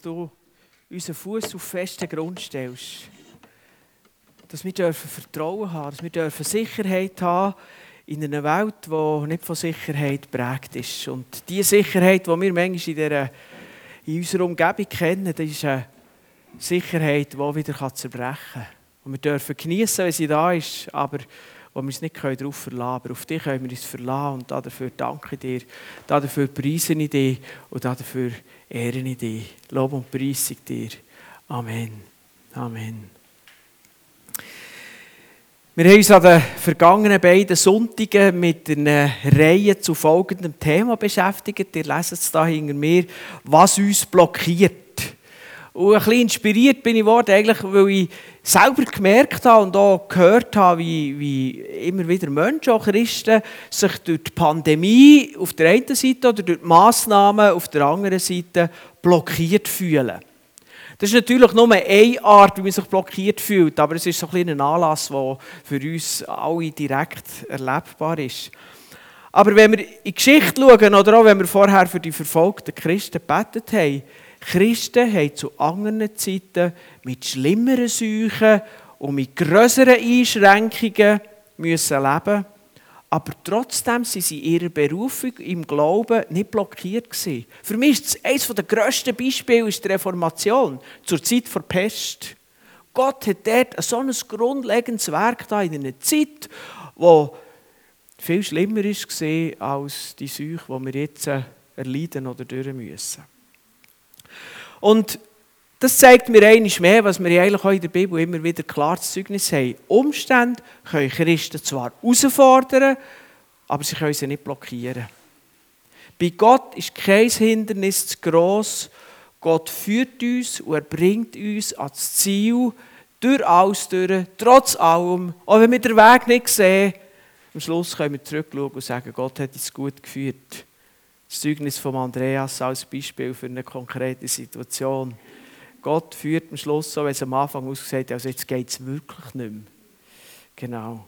du unseren Fuß auf festen Grund stellst. Dass wir dürfen Vertrauen haben, dass wir dürfen Sicherheit haben in einer Welt, die nicht von Sicherheit geprägt ist. Und die Sicherheit, die wir manchmal in, dieser, in unserer Umgebung kennen, das ist eine Sicherheit, die wieder zerbrechen kann. Und wir dürfen genießen, wenn sie da ist, aber wo wir uns nicht darauf verlassen können. Aber auf dich können wir uns verlassen. Und dafür danke ich dir, dafür preise ich dich und dafür ehre ich dich. Lob und Preis dir. Amen. Amen. Wir haben uns an den vergangenen beiden Sonntagen mit einer Reihe zu folgendem Thema beschäftigt. Ihr leset es hier hinter mir, was uns blockiert. Und ein bisschen inspiriert bin ich worden, eigentlich, weil ich selber gemerkt habe und auch gehört habe, wie, wie immer wieder Menschen, auch Christen, sich durch die Pandemie auf der einen Seite oder durch die Massnahmen auf der anderen Seite blockiert fühlen. Das ist natürlich nur eine Art, wie man sich blockiert fühlt, aber es ist so ein, ein Anlass, der für uns alle direkt erlebbar ist. Aber wenn wir in die Geschichte schauen, oder auch wenn wir vorher für die verfolgten Christen gebetet haben, Christen haben zu anderen Zeiten mit schlimmeren Seuchen und mit größeren Einschränkungen müssen leben aber trotzdem sind sie in ihrer Berufung im Glauben nicht blockiert. Für mich ist eines der grössten Beispiele die Reformation zur Zeit der Pest. Gott hat dort so ein grundlegendes Werk da in einer Zeit, wo viel schlimmer war als die Seuche, die wir jetzt erleiden oder durch müssen. Und das zeigt mir eines mehr, was wir eigentlich auch in der Bibel immer wieder klar zu Zeugnis haben. Umstände können Christen zwar herausfordern, aber sie können sie nicht blockieren. Bei Gott ist kein Hindernis zu gross. Gott führt uns und er bringt uns ans Ziel, durch alles durch, trotz allem. Auch wenn wir den Weg nicht sehen, am Schluss können wir zurückschauen und sagen, Gott hat uns gut geführt. Das Zeugnis von Andreas als Beispiel für eine konkrete Situation. Gott führt am Schluss so, wenn es am Anfang ausgesagt hat, also jetzt geht es wirklich nicht mehr. Genau.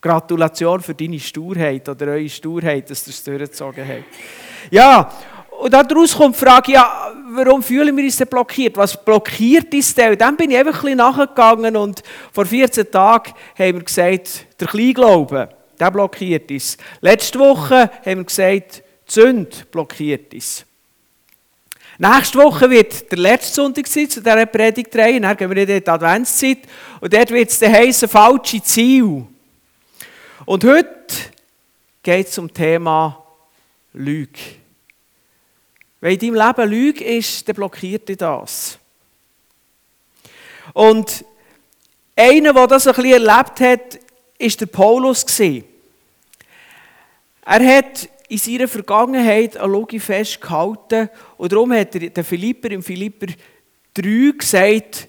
Gratulation für deine Sturheit oder eure Sturheit, dass ihr es durchgezogen habt. Ja, und daraus kommt die Frage, ja, warum fühlen wir uns denn blockiert? Was blockiert uns denn? Und dann bin ich einfach ein bisschen nachgegangen und vor 14 Tagen haben wir gesagt, der Kleinglaube, der blockiert uns. Letzte Woche haben wir gesagt, die Sünde blockiert uns. Nächste Woche wird der letzte Sonntag sein zu dieser Predigtreihe. Dann gehen wir in die Adventszeit. Und dort wird es dann heissen, falsche Ziel. Und heute geht es um Thema Lüge. Wenn in deinem Leben Lüge ist, dann blockiert dich das. Und einer, der das ein bisschen erlebt hat, war der Paulus. Er hat in seiner Vergangenheit eine Logik festgehalten. Und darum hat er den Philipper im Philipper 3 gesagt,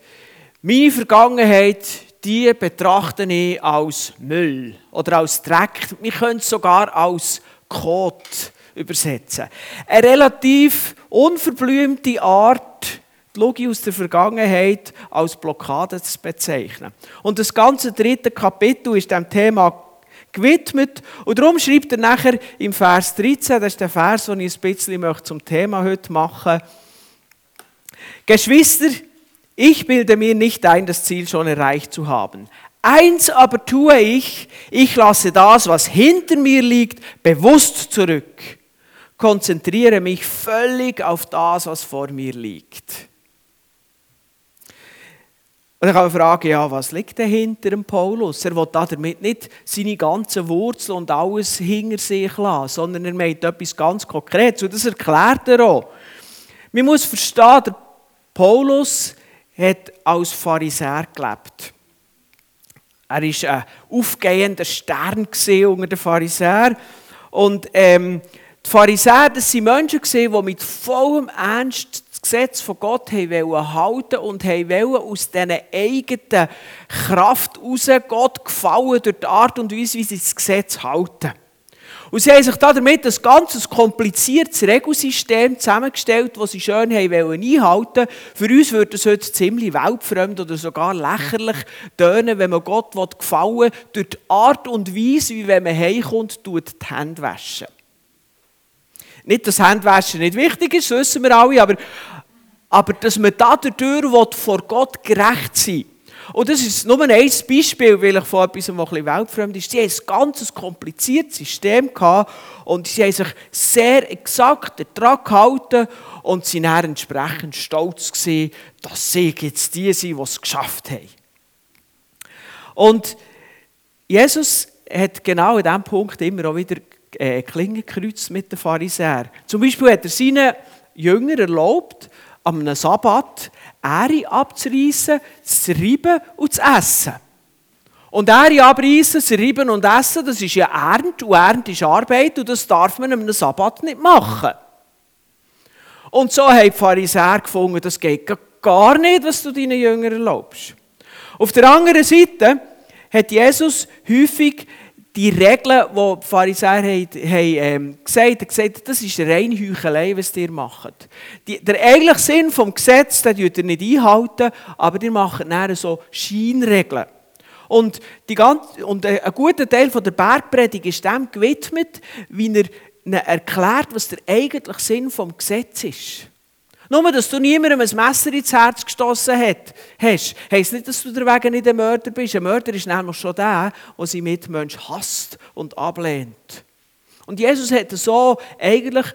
meine Vergangenheit, die betrachte ich als Müll oder als Dreck. Wir können es sogar als Kot übersetzen. Eine relativ unverblümte Art, die Logik aus der Vergangenheit als Blockade zu bezeichnen. Und das ganze dritte Kapitel ist dem Thema gewidmet. Und darum schreibt er nachher im Vers 13, das ist der Vers, den ich ein bisschen zum Thema heute machen möchte. Geschwister, ich bilde mir nicht ein, das Ziel schon erreicht zu haben. Eins aber tue ich, ich lasse das, was hinter mir liegt, bewusst zurück. Konzentriere mich völlig auf das, was vor mir liegt. Und dann kann man fragen, ja, was liegt dahinter dem Paulus? Er will damit nicht seine ganzen Wurzeln und alles hinter sich lassen, sondern er meint etwas ganz Konkretes. Und das erklärt er auch. Man muss verstehen, der Paulus hat als Pharisäer gelebt. Er war ein aufgehender Stern unter den Pharisäern. Und ähm, die Pharisäer, das waren Menschen, die mit vollem Ernst Gesetz von Gott haben halten und haben aus dieser eigenen Kraft heraus Gott gefallen durch die Art und Weise, wie sie das Gesetz halten. Und sie haben sich damit ein ganz kompliziertes Regelsystem zusammengestellt, das sie schön haben einhalten Für uns würde es heute ziemlich weltfremd oder sogar lächerlich tönen, wenn man Gott gefallen will, durch die Art und Weise, wie wenn man heimkommt, die Hände waschen. Nicht, dass Handwaschen nicht wichtig ist, das wissen wir alle, aber aber dass man dadurch vor Gott gerecht sein will. Und das ist nur ein Beispiel, weil ich von etwas, was ein bisschen weltfremd ist. Sie haben ein ganz kompliziertes System und sie haben sich sehr exakt daran gehalten und sind dann entsprechend stolz gewesen, dass sie jetzt die sind, die es geschafft haben. Und Jesus hat genau in diesem Punkt immer auch wieder äh, Klingen gekreuzt mit den Pharisäern. Zum Beispiel hat er seinen Jüngern erlaubt, am Sabbat Ähre abzureißen, zu reiben und zu essen. Und Ähre abreißen, zu reiben und essen, das ist ja Ernte und Ernte ist Arbeit und das darf man am Sabbat nicht machen. Und so haben die Pharisäer gefunden, das geht gar nicht, was du deinen Jüngern erlaubst. Auf der anderen Seite hat Jesus häufig die Regeln, die die Pharisäer haben, haben ähm, gesagt haben, das ist reine Heuchelei, was ihr macht. Die, der eigentliche Sinn des Gesetzes, den ihr nicht einhalten, aber ihr macht dann so Scheinregeln. Und, die ganze, und ein guter Teil der Bergpredigt ist dem gewidmet, wie er erklärt, was der eigentliche Sinn des Gesetzes ist. Nur, dass du niemandem ein Messer ins Herz gestoßen hast, heisst nicht, dass du deswegen nicht ein Mörder bist. Ein Mörder ist nämlich schon der, der seinen Mitmensch hasst und ablehnt. Und Jesus hat so eigentlich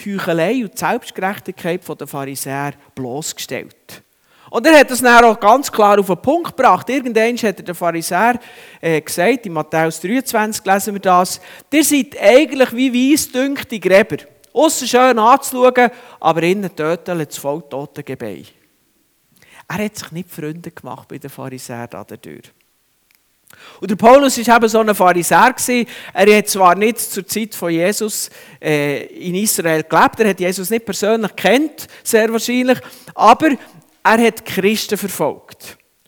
die Heuchelei und die Selbstgerechtigkeit der Pharisäer bloßgestellt. Und er hat das dann auch ganz klar auf den Punkt gebracht. Irgendwann hat er den Pharisäer äh, gesagt, in Matthäus 23 lesen wir das, ihr seid eigentlich wie weißdünkte Gräber. Aussen schön anzuschauen, aber innen töten das voll tote Gebein. Er hat sich nicht Freunde gemacht bei den Pharisäern dadurch. Und der Paulus war eben so ein Pharisäer. Er hat zwar nicht zur Zeit von Jesus äh, in Israel gelebt, er hat Jesus nicht persönlich kennt, sehr wahrscheinlich, aber er hat Christen verfolgt.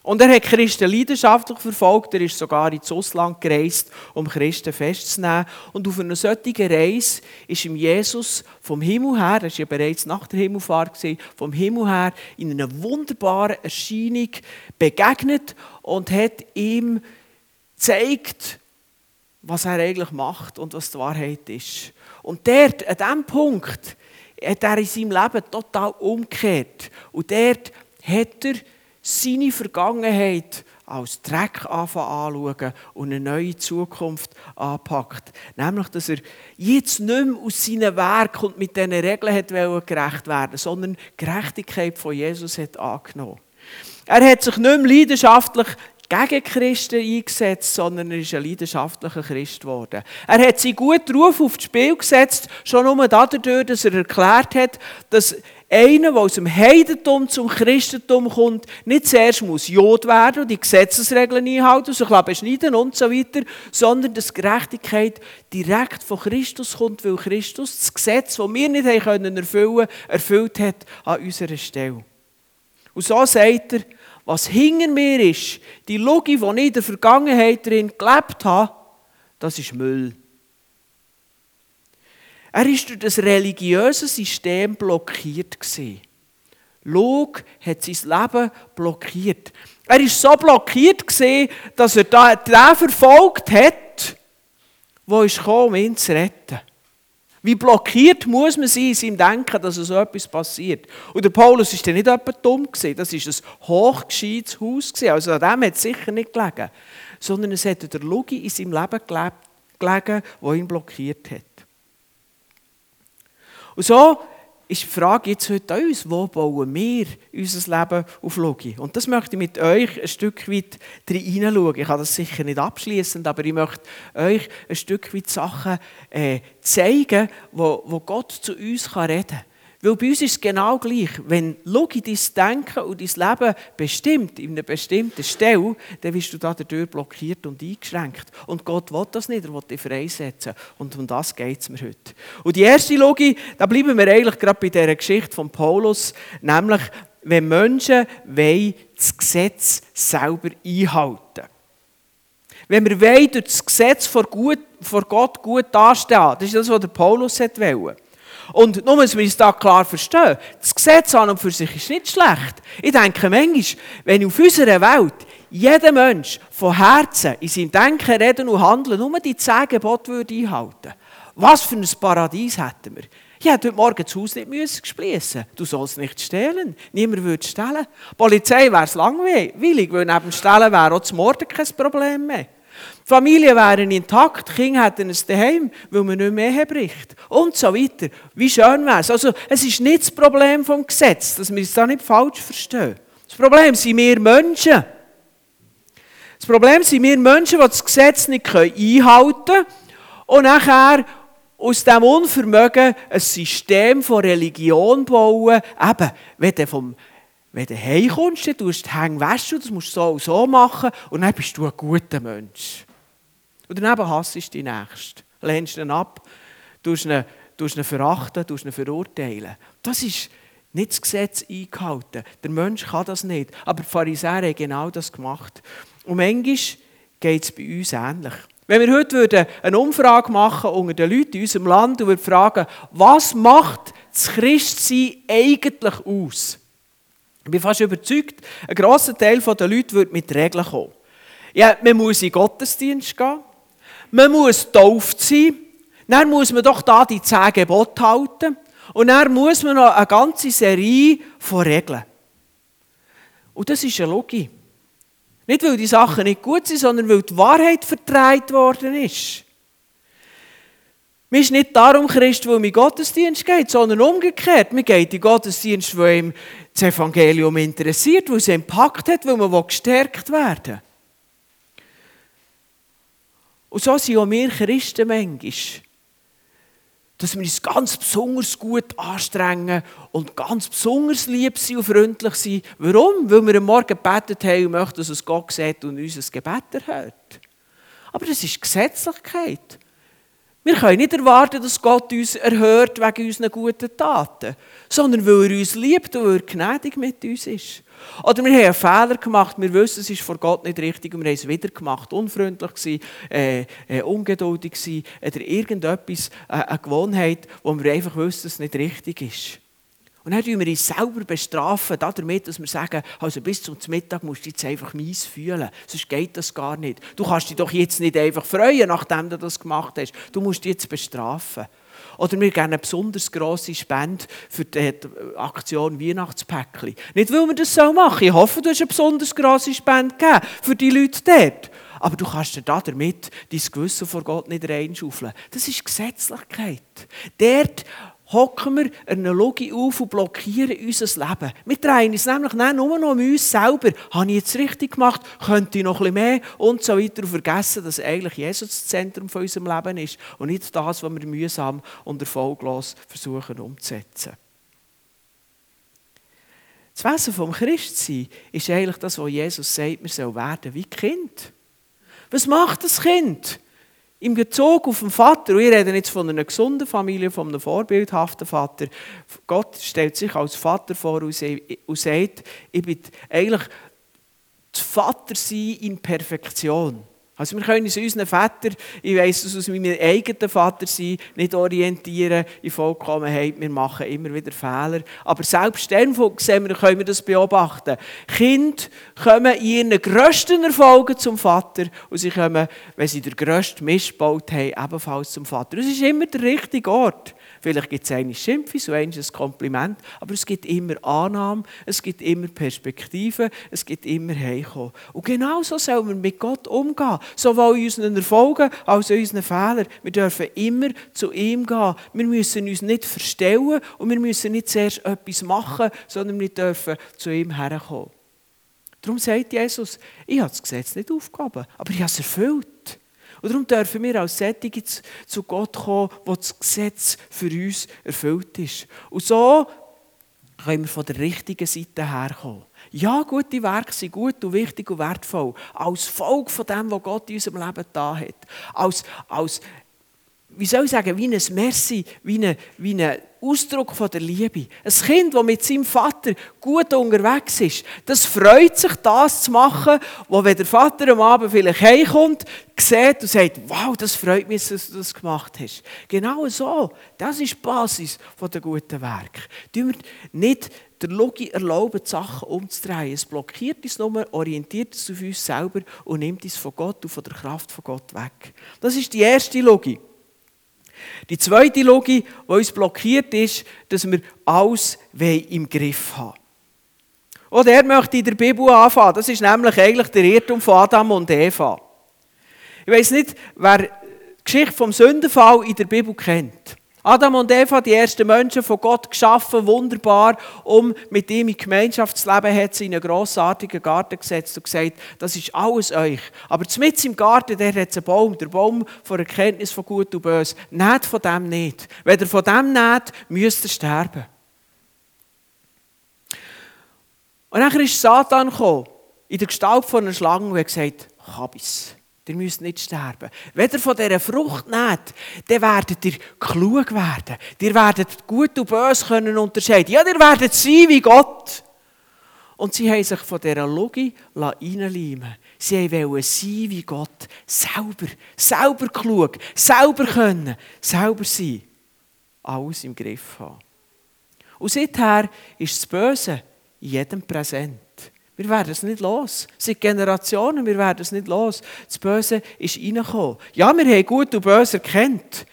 Und er hat Christen leidenschaftlich verfolgt. Er ist sogar ins Ausland gereist, um Christen festzunehmen. Und auf einer solchen Reise ist ihm Jesus vom Himmel her, er war ja bereits nach der Himmelfahrt, vom Himmel her in einer wunderbaren Erscheinung begegnet und hat ihm gezeigt, was er eigentlich macht und was die Wahrheit ist. Und dort, an diesem Punkt, hat er in seinem Leben total umgekehrt. Und dort hat er seine Vergangenheit als Dreck anschauen und eine neue Zukunft anpackt. Nämlich, dass er jetzt nicht mehr aus seinen Werken und mit diesen Regeln hat gerecht werden sondern die Gerechtigkeit von Jesus hat angenommen. Er hat sich nicht mehr leidenschaftlich gegen Christen eingesetzt, sondern er ist ein leidenschaftlicher Christ geworden. Er hat seinen guten Ruf aufs Spiel gesetzt, schon nur dadurch, dass er erklärt hat, dass einer, der aus dem Heidentum zum Christentum kommt, nicht zuerst muss Jod werden und die Gesetzesregeln einhalten, sich beschneiden und so weiter, sondern dass Gerechtigkeit direkt von Christus kommt, weil Christus das Gesetz, das wir nicht erfüllen können, erfüllt hat an unserer Stelle. Und so sagt er, was hinter mir ist, die Logik, die ich in der Vergangenheit drin gelebt habe, das ist Müll. Er ist durch das religiöse System blockiert gewesen. Log hat sein Leben blockiert. Er ist so blockiert dass er den verfolgt hat, der gekommen, um ihn zu retten. Wie blockiert muss man sein in seinem Denken, dass so etwas passiert? Und der Paulus war dann nicht etwa dumm. Das war ein hochgescheites Haus. Also an dem hat es sicher nicht gelegen. Sondern es hat der Logi in seinem Leben gelegen, der ihn blockiert hat. Und so ist die Frage jetzt heute uns, wo bauen wir unser Leben auf Logik? Und das möchte ich mit euch ein Stück weit hineinschauen. Ich kann das sicher nicht abschließend, aber ich möchte euch ein Stück weit Sachen äh, zeigen, wo, wo Gott zu uns kann reden kann. Weil bei uns ist es genau gleich. Wenn Logik dein Denken und dein Leben bestimmt, in einer bestimmten Stelle, dann wirst du da dadurch blockiert und eingeschränkt. Und Gott will das nicht, er will dich freisetzen. Und um das geht es mir heute. Und die erste Logik, da bleiben wir eigentlich gerade bei dieser Geschichte von Paulus, nämlich, wenn Menschen das Gesetz selber einhalten Wenn wir wollen, durch das Gesetz vor, Gott gut dastehen, das ist das, was der Paulus wollte. Und nur, dass wir es da klar verstehen, das Gesetz an und für sich ist nicht schlecht. Ich denke manchmal, wenn auf unserer Welt jeder Mensch von Herzen in seinem Denken, Reden und Handeln nur die zehn Gebote würde einhalten was für ein Paradies hätten wir. Ich hätte heute Morgen das Haus nicht müssen Du sollst nicht stehlen. Niemand würde stehlen. Die Polizei wäre es langweilig, weil neben dem Stehlen wäre auch das Morden kein Problem mehr. Die Familie wäre intakt, Kinder hätten es daheim, weil man nicht mehr bricht. Und so weiter. Wie schön wäre es. Also, es ist nicht das Problem vom Gesetz, dass wir es da nicht falsch verstehen. Das Problem sind wir Menschen. Das Problem sind wir Menschen, die das Gesetz nicht einhalten können und nachher aus diesem Unvermögen ein System von Religion bauen. Eben, wenn du, vom, wenn du heimkommst, dann tust du die Hänge das musst du so und so machen und dann bist du ein guter Mensch. Und daneben hasst du die Nächsten, lehnst ihn ab, tust ihn, tust ihn verachten, tust ihn verurteilen. Das ist nicht das Gesetz eingehalten. Der Mensch kann das nicht. Aber die Pharisäer haben genau das gemacht. Und manchmal geht es bei uns ähnlich. Wenn wir heute eine Umfrage machen unter den Leuten in unserem Land und fragen, was macht das Christsein eigentlich aus? Ich bin fast überzeugt, ein grosser Teil der Leute wird mit Regeln kommen. Ja, man muss in den Gottesdienst gehen, man muss getauft sein, dann muss man doch da die zehn Gebote halten und dann muss man noch eine ganze Serie von Regeln. Und das ist eine Logik. Nicht, weil die Sachen nicht gut sind, sondern weil die Wahrheit vertreibt worden ist. Man ist nicht darum Christ, weil in Gottesdienst geht, sondern umgekehrt. Man geht in Gottesdienst, weil ihm das Evangelium interessiert, weil es ihn packt hat, weil man gestärkt werden will. Und so sind auch wir Christen manchmal dass wir uns ganz besonders gut anstrengen und ganz besonders lieb sind und freundlich sind. Warum? Weil wir am Morgen gebetet haben und möchten, dass es Gott sieht und unser Gebet erhört. Aber das ist Gesetzlichkeit. Wir können nicht erwarten, dass Gott uns erhört wegen unseren guten Taten, sondern weil er uns liebt und weil er gnädig mit uns ist. Oder wir haben einen Fehler gemacht, wir wissen, es ist vor Gott nicht richtig und wir haben es wieder gemacht. Unfreundlich gewesen, äh, äh, ungeduldig gewesen, oder irgendetwas, äh, eine Gewohnheit, wo wir einfach wissen, dass es nicht richtig ist. Und dann bestrafen wir uns selber bestrafen, damit, dass wir sagen, also bis zum Mittag musst du jetzt einfach mies fühlen, sonst geht das gar nicht. Du kannst dich doch jetzt nicht einfach freuen, nachdem du das gemacht hast. Du musst dich jetzt bestrafen. Oder wir geben eine besonders grosse Spende für die Aktion Weihnachtspäckchen. Nicht, weil wir das so machen. Ich hoffe, du hast eine besonders grosse Spende gegeben für die Leute dort. Aber du kannst dir damit dein Gewissen vor Gott nicht reinschaufeln. Das ist Gesetzlichkeit. Dort hocken wir eine Logik auf und blockieren unser Leben. Wir drehen uns nämlich nicht nur noch um uns selber. Habe ich jetzt richtig gemacht? Könnte ich noch bisschen mehr? Und so weiter. Und vergessen, dass eigentlich Jesus das Zentrum von unserem Leben ist und nicht das, was wir mühsam und erfolglos versuchen umzusetzen. Das Wesen vom Christsein ist eigentlich das, was Jesus sagt, wir sollen werden wie Kind. Was macht das Kind? Im Bezug auf den Vater, und ich rede jetzt von einer gesunden Familie, von einem vorbildhaften Vater, Gott stellt sich als Vater vor und sagt, ich bin eigentlich das Vatersein in Perfektion. Also wir können uns unseren Vater, ich weiss es aus meinem eigenen Vater sein, nicht orientieren in Vollkommenheit. Wir machen immer wieder Fehler. Aber selbst dann sehen wir, können wir das beobachten. Kinder kommen in ihren grössten Erfolgen zum Vater und sie kommen, wenn sie den grössten Mist gebaut haben, ebenfalls zum Vater. Das ist immer der richtige Ort. Vielleicht gibt es eine Schimpfe, so ein Kompliment, aber es gibt immer Annahme, es gibt immer Perspektive, es gibt immer Heimkommen. Und genau so sollen wir mit Gott umgehen, sowohl in unseren Erfolgen als auch in unseren Fehlern. Wir dürfen immer zu ihm gehen. Wir müssen uns nicht verstellen und wir müssen nicht zuerst etwas machen, sondern wir dürfen zu ihm herkommen. Darum sagt Jesus, ich habe das Gesetz nicht aufgegeben, aber ich habe es erfüllt. Und darum dürfen wir als Sättige zu Gott kommen, wo das Gesetz für uns erfüllt ist. Und so können wir von der richtigen Seite herkommen. Ja, gute Werke sind gut und wichtig und wertvoll. Als Folge von dem, was Gott in unserem Leben da hat. Als, als wie soll ich sagen, wie ein Merci, wie ein, wie ein Ausdruck von der Liebe. Ein Kind, das mit seinem Vater gut unterwegs ist, das freut sich, das zu machen, wo wenn der Vater am Abend vielleicht heimkommt, sieht und sagt, wow, das freut mich, dass du das gemacht hast. Genau so. Das ist die Basis der guten Werke. Tun wir nicht der Logik erlauben, die Sachen umzudrehen. Es blockiert uns nur, orientiert uns auf uns selber und nimmt uns von Gott und von der Kraft von Gott weg. Das ist die erste Logik. Die zweite Logik, die uns blockiert, ist, dass wir alles im Griff haben Und er möchte in der Bibel anfangen. Das ist nämlich eigentlich der Irrtum von Adam und Eva. Ich weiß nicht, wer die Geschichte vom Sündenfall in der Bibel kennt. Adam und Eva, die ersten Menschen von Gott geschaffen, wunderbar, um mit ihm in Gemeinschaft zu leben, hat sie in einen grossartigen Garten gesetzt und gesagt, das ist alles euch. Aber mitten im Garten, der hat einen Baum, der Baum von Erkenntnis von Gut und Böse. Nehmt von dem nicht. Wenn ihr von dem nehmt, müsst ihr sterben. Und dann ist Satan gekommen, in der Gestalt von einer Schlange und hat gesagt, Habis. Ihr müsst nicht sterben. Wenn ihr von dieser Frucht nehmt, dann werdet ihr klug werden. Ihr werdet gut und böse können unterscheiden. Ja, ihr werdet sein wie Gott. Und sie haben sich von dieser Logik reinleimen Sie wollten sein wie Gott. Selber, selber klug, selber können, selber sein. Alles im Griff haben. Und seither ist das Böse in jedem präsent. Wir werden es nicht los. Seit Generationen, wir werden es nicht los. Das Böse ist reingekommen. Ja, wir haben Gut und Böse erkannt.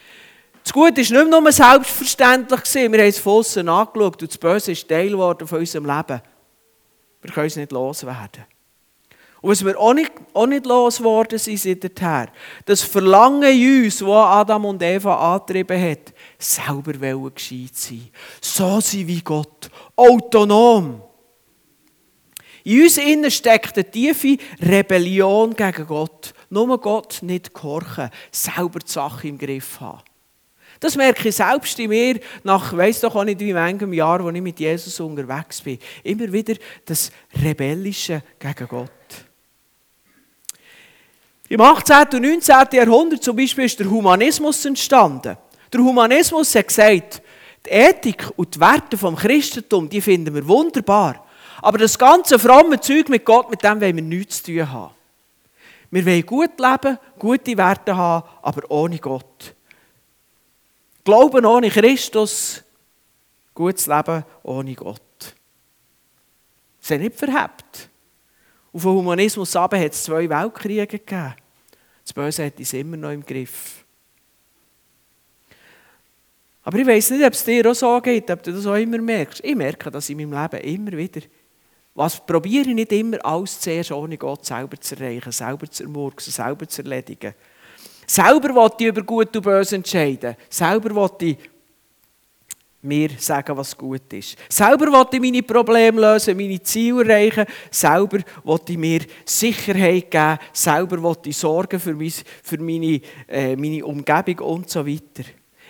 Das Gute war nicht nur selbstverständlich. Wir haben es von angeschaut und das Böse ist Teil geworden von unserem Leben. Wir können es nicht loswerden. Und was wir auch nicht, auch nicht losgeworden sind seither, das Verlangen in uns, das Adam und Eva angetrieben hat, selber gescheit sein. So sein wie Gott. Autonom. In uns innen steckt eine tiefe Rebellion gegen Gott. Nur Gott nicht gehorchen, selber die Sache im Griff haben. Das merke ich selbst in mir, nach, weiss doch auch nicht wie manchem Jahr, wo ich mit Jesus unterwegs bin. Immer wieder das Rebellische gegen Gott. Im 18. und 19. Jahrhundert zum Beispiel ist der Humanismus entstanden. Der Humanismus hat gesagt, die Ethik und die Werte vom Christentum, die finden wir wunderbar. Aber das ganze fromme Zeug mit Gott, mit dem wollen wir nichts zu tun haben. Wir wollen gut leben, gute Werte haben, aber ohne Gott. Glauben ohne Christus, gutes Leben ohne Gott. Ist nicht verhebt. Auf dem Humanismus hat es zwei Weltkriege gegeben. Das Böse hat es immer noch im Griff. Aber ich weiß nicht, ob es dir auch so geht, ob du das auch immer merkst. Ich merke das in meinem Leben immer wieder. Was probiere ich nicht immer alles zuerst ohne Gott selber zu erreichen, selber zu ermurksen, selber zu erledigen. Selber wollte ich über Gut und Böse entscheiden. Selber wollte ich mir sagen, was gut ist. Selber wollte ich meine Probleme lösen, meine Ziele erreichen. Selber wollte ich mir Sicherheit geben. Selber wollte ich sorgen für, meine, äh, meine Umgebung und so weiter.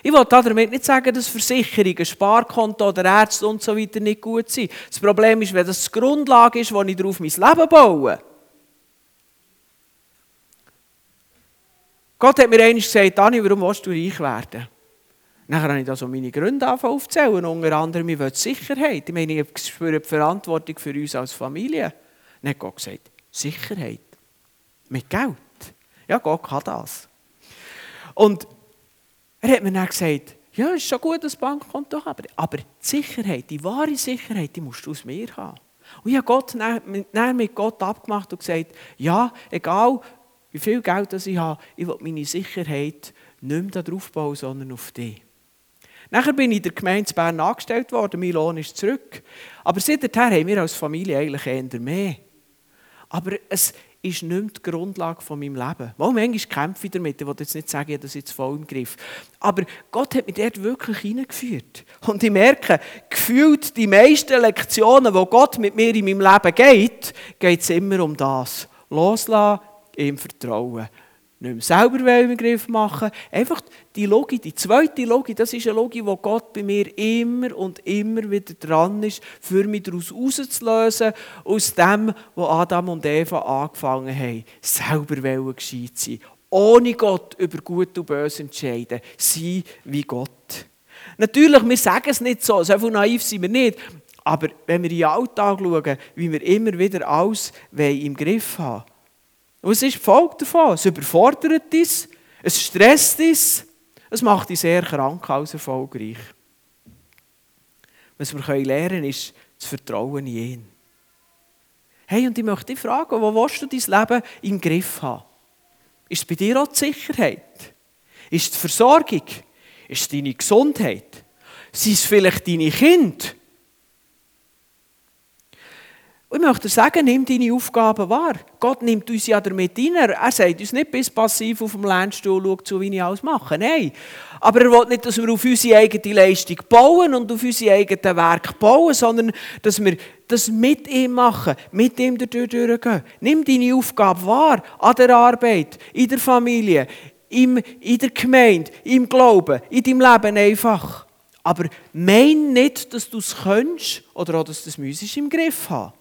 Ich will damit nicht sagen, dass Versicherungen, Sparkonto oder Ärzte und so weiter nicht gut sind. Das Problem ist, wenn das die Grundlage ist, wo ich darauf mein Leben baue. Gott hat mir einmal gesagt, Dani, warum willst du reich werden? Nachher habe ich da so meine Gründe aufzählen. Unter anderem, ich will Sicherheit. Ich meine, ich spüre die Verantwortung für uns als Familie. Dann hat Gott gesagt, Sicherheit. Mit Geld. Ja, Gott kann das. Und er hat mir dann gesagt, ja, ist schon gut, das Bankkonto haben, aber die Sicherheit, die wahre Sicherheit, die musst du aus mir haben. Und ich habe Gott, dann mit Gott abgemacht und gesagt, ja, egal wie viel Geld das ich habe, ich will meine Sicherheit nicht mehr darauf bauen, sondern auf dich. Nachher bin ich in der Gemeinde Bern angestellt worden, mein Lohn ist zurück. Aber seitdem haben wir als Familie eigentlich eher mehr. Aber es ist nicht mehr die Grundlage von meinem Leben. Mal manchmal kämpfe ich damit, ich will jetzt nicht sagen, ich habe das jetzt voll im Griff. Aber Gott hat mich dort wirklich hineingeführt. Und ich merke, gefühlt die meisten Lektionen, wo Gott mit mir in meinem Leben geht, geht es immer um das. Loslassen, ihm vertrauen nicht mehr selber im Griff machen. Einfach die Logik, die zweite Logik, das ist eine Logik, wo Gott bei mir immer und immer wieder dran ist, für mich daraus rauszulösen, aus dem, was Adam und Eva angefangen haben. Selber gescheit sein. Ohne Gott über Gut und Böse entscheiden. Sein wie Gott. Natürlich, wir sagen es nicht so, so viel naiv sind wir nicht. Aber wenn wir in den Alltag schauen, wie wir immer wieder alles im Griff haben und was ist die Folge davon? Es überfordert uns, es stresst uns, es macht uns sehr krank als erfolgreich. Was wir lernen können, ist das Vertrauen in ihn. Hey, und ich möchte dich fragen, wo willst du dein Leben im Griff haben? Ist es bei dir auch die Sicherheit? Ist es die Versorgung? Ist es deine Gesundheit? Sind es vielleicht deine Kinder? Ich möchte sagen, nimm deine Aufgaben wahr. Gott nimmt uns ja damit rein. Er sagt uns nicht bis passiv auf dem Lernstuhl, schau zu, wie ich alles mache. Nein. Aber er will nicht, dass wir auf unsere eigene Leistung bauen und auf unsere eigenen Werke bauen, sondern dass wir das mit ihm machen, mit ihm durchgehen. Nimm deine Aufgabe wahr, an der Arbeit, in der Familie, in der Gemeinde, im Glauben, in deinem Leben einfach. Aber mein nicht, dass du es könntest oder auch, dass du es im Griff haben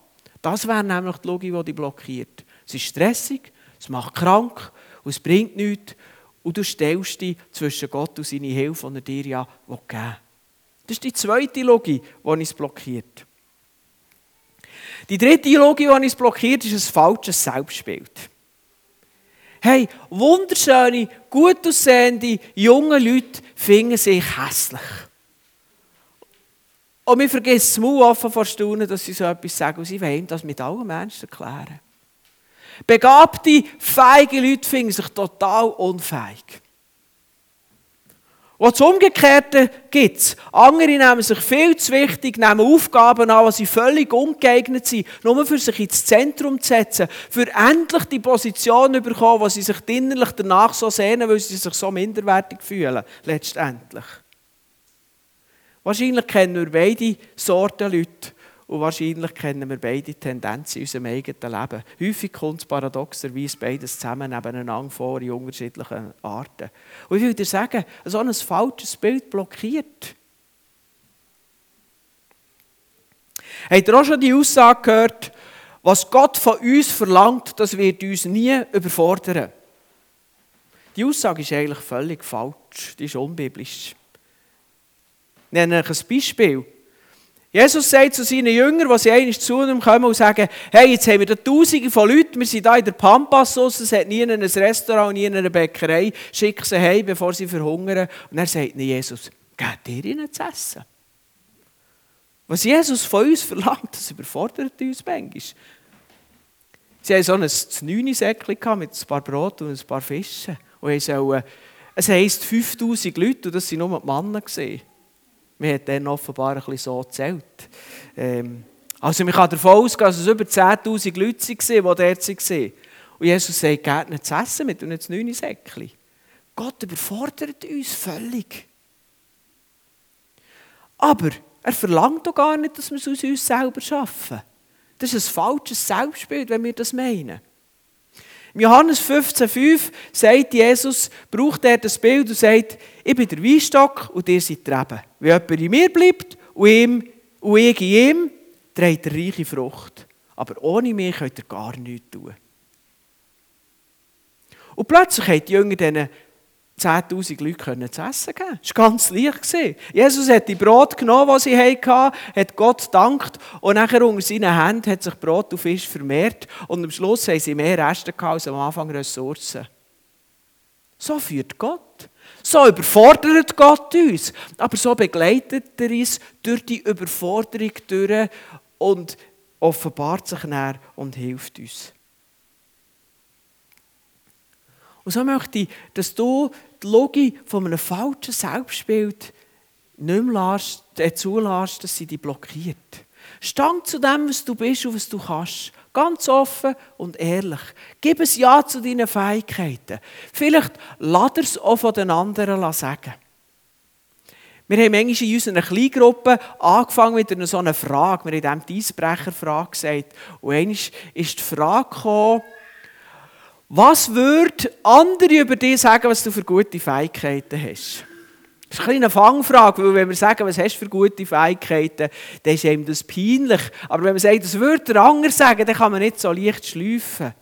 das wäre nämlich die Logik, die dich blockiert. Es ist stressig, es macht krank und es bringt nichts. Und du stellst dich zwischen Gott und seine Hilfe, die er dir ja geben will. Das ist die zweite Logik, die uns blockiert. Die dritte Logik, die uns blockiert, ist ein falsches Selbstbild. Hey, wunderschöne, gut aussehende, junge Leute finden sich hässlich. Und wir vergessen es offen vor Staunen, dass sie so etwas sagen und sie wollen das mit allen Menschen erklären. Begabte, feige Leute finden sich total unfähig. Und das Umgekehrte gibt es. Andere nehmen sich viel zu wichtig, nehmen Aufgaben an, die sie völlig ungeeignet sind, nur für sich ins Zentrum zu setzen, für endlich die Position zu bekommen, wo sie sich innerlich danach so sehnen, weil sie sich so minderwertig fühlen, letztendlich. Wahrscheinlich kennen wir beide Sorten Leute und wahrscheinlich kennen wir beide Tendenzen in unserem eigenen Leben. Häufig kommt es paradoxerweise beides zusammen nebeneinander vor in unterschiedlichen Arten. Und ich dir sagen, so ein falsches Bild blockiert. Habt ihr auch schon die Aussage gehört, was Gott von uns verlangt, das wird uns nie überfordern? Die Aussage ist eigentlich völlig falsch, die ist unbiblisch nenne euch ein Beispiel. Jesus sagt zu seinen Jüngern, die sie einmal zu ihm kommen und sagen, hey, jetzt haben wir da Tausende von Leuten, wir sind hier in der Pampas, es hat nie ein Restaurant, nie eine Bäckerei, schick sie heim, bevor sie verhungern. Und er sagt ihnen, Jesus, gebt ihr ihnen zu essen? Was Jesus von uns verlangt, das überfordert uns manchmal. Sie haben so ein 9 Säckchen mit ein paar Brot und ein paar Fischen. Und sollen, es heisst 5000 Leute und das waren nur die Männer. Man hat dann offenbar ein bisschen so gezählt. Ähm, also man kann davon ausgehen, dass es über 10'000 Leute waren, die dort waren. Und Jesus sagt, geht nicht zu essen mit nicht neun Säckchen. Gott überfordert uns völlig. Aber er verlangt doch gar nicht, dass wir es aus uns selber schaffen. Das ist ein falsches Selbstbild, wenn wir das meinen. Im Johannes 15,5 sagt Jesus, braucht er das Bild und sagt, ich bin der Weinstock und ihr seid die Reben. Wenn jemand in mir bleibt und, ihm, und ich in ihm, trägt er reiche Frucht. Aber ohne mich könnt ihr gar nichts tun. Und plötzlich hat die Jünger diesen 10.000 Leute zu essen geben. Das war ganz leicht. Jesus hat die Brot genommen, die sie hatten, hat Gott gedankt und nachher unter seinen Händen hat sich Brot und Fisch vermehrt und am Schluss haben sie mehr Reste als am Anfang Ressourcen. So führt Gott. So überfordert Gott uns. Aber so begleitet er uns durch die Überforderung durch und offenbart sich näher und hilft uns. Und so möchte ich, dass du die Logik von einem falschen Selbstbild nicht mehr äh, zulässt, dass sie dich blockiert. Stand zu dem, was du bist und was du kannst. Ganz offen und ehrlich. Gib ein Ja zu deinen Fähigkeiten. Vielleicht lass es auch von den anderen sagen. Wir haben manchmal in unserer Kleingruppe angefangen mit einer so einer Frage. Wir haben dem die Eisbrecherfrage gesagt. Und einmal ist die Frage gekommen, was würden andere über dich sagen, was du für gute Fähigkeiten hast? Das ist eine Fangfrage, weil wenn wir sagen, was hast du für gute Fähigkeiten, dann ist einem das peinlich. Aber wenn man sagt, das würde der andere sagen, dann kann man nicht so leicht schleifen.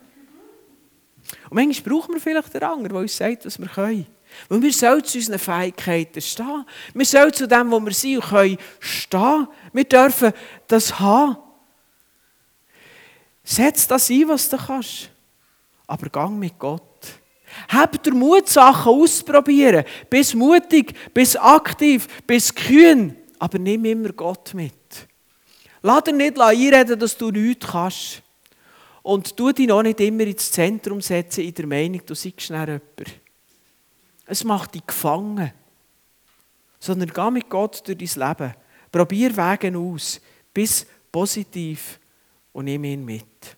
Und manchmal brauchen wir vielleicht den anderen, der uns sagt, was wir können. Weil wir sollen zu unseren Fähigkeiten stehen. Wir sollen zu dem, wo wir sind und können, stehen. Wir dürfen das haben. Setz das ein, was du kannst aber gang mit Gott. Habt der Mut, Sachen auszuprobieren. Bist mutig, bist aktiv, bist kühn, aber nimm immer Gott mit. Lass dir nicht einreden, dass du nichts kannst. Und tu dich noch nicht immer ins Zentrum setzen in der Meinung, du seist schnell jemand. Es macht dich gefangen. sondern geh mit Gott durch dein Leben. Probier Wege aus, bis positiv und nimm ihn mit.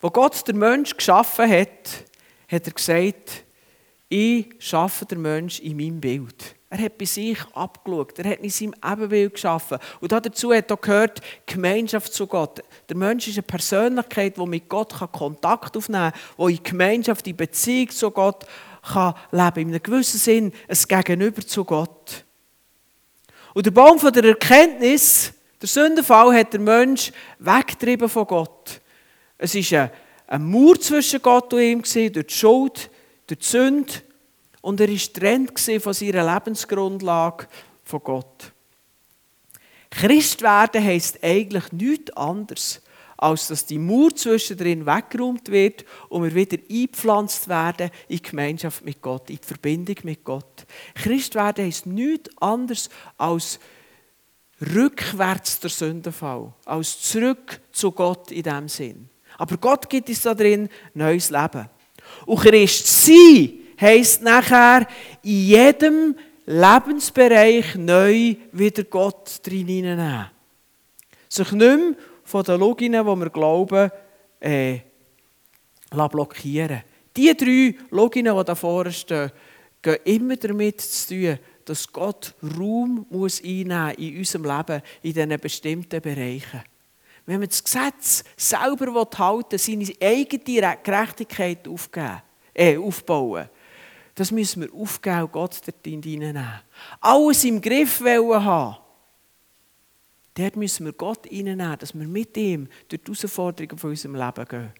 Wo Gott den Mensch geschaffen hat, hat er gesagt, ich schaffe den Mensch in meinem Bild. Er hat bei sich abgeschaut. Er hat in seinem Ebenbild geschaffen. Und dazu hat er gehört, Gemeinschaft zu Gott. Der Mensch ist eine Persönlichkeit, die mit Gott Kontakt aufnehmen kann, die in Gemeinschaft, in Beziehung zu Gott kann leben In einem gewissen Sinn ein Gegenüber zu Gott. Und der Baum der Erkenntnis, der Sündenfall, hat der Mensch weggetrieben von Gott. Es war ein Mauer zwischen Gott und ihm, durch die Schuld, durch die Sünde. Und er war getrennt von seiner Lebensgrundlage von Gott. Christ werden heisst eigentlich nichts anderes, als dass die Mauer zwischendrin weggeräumt wird und wir wieder eingepflanzt werden in die Gemeinschaft mit Gott, in die Verbindung mit Gott. Christ werden heisst nichts anderes als rückwärts der Sündenfall, als zurück zu Gott in diesem Sinn. Aber Gott gibt uns da drin neues Leben. Und Christ sein heisst nachher in jedem Lebensbereich neu wieder Gott drin hineinnehmen. Sich nicht mehr von den Loginen, die wir glauben, äh, blockieren. Die drei Loginen, die da vorne stehen, gehen immer damit zu tun, dass Gott Raum muss einnehmen in unserem Leben, in diesen bestimmten Bereichen. Wenn man das Gesetz selber halten will, seine eigene Gerechtigkeit aufgeben, äh, aufbauen, das müssen wir aufgeben und Gott dort hineinnehmen. Alles im Griff haben. Dort müssen wir Gott hineinnehmen, dass wir mit ihm durch die Herausforderungen von unserem Leben gehen.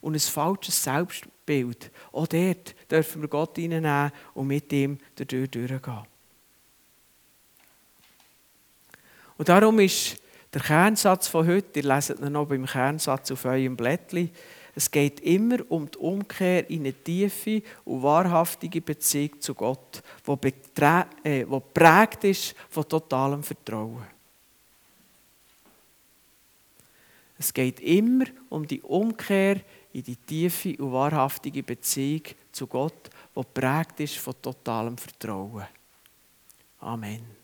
Und ein falsches Selbstbild, auch dort dürfen wir Gott hineinnehmen und mit ihm dadurch durchgehen. Und darum ist der Kernsatz von heute, ihr leset ihn noch beim Kernsatz auf eurem Blättchen, es geht immer um die Umkehr in eine tiefe und wahrhaftige Beziehung zu Gott, die äh, geprägt ist von totalem Vertrauen. Es geht immer um die Umkehr in die tiefe und wahrhaftige Beziehung zu Gott, die geprägt ist von totalem Vertrauen. Amen.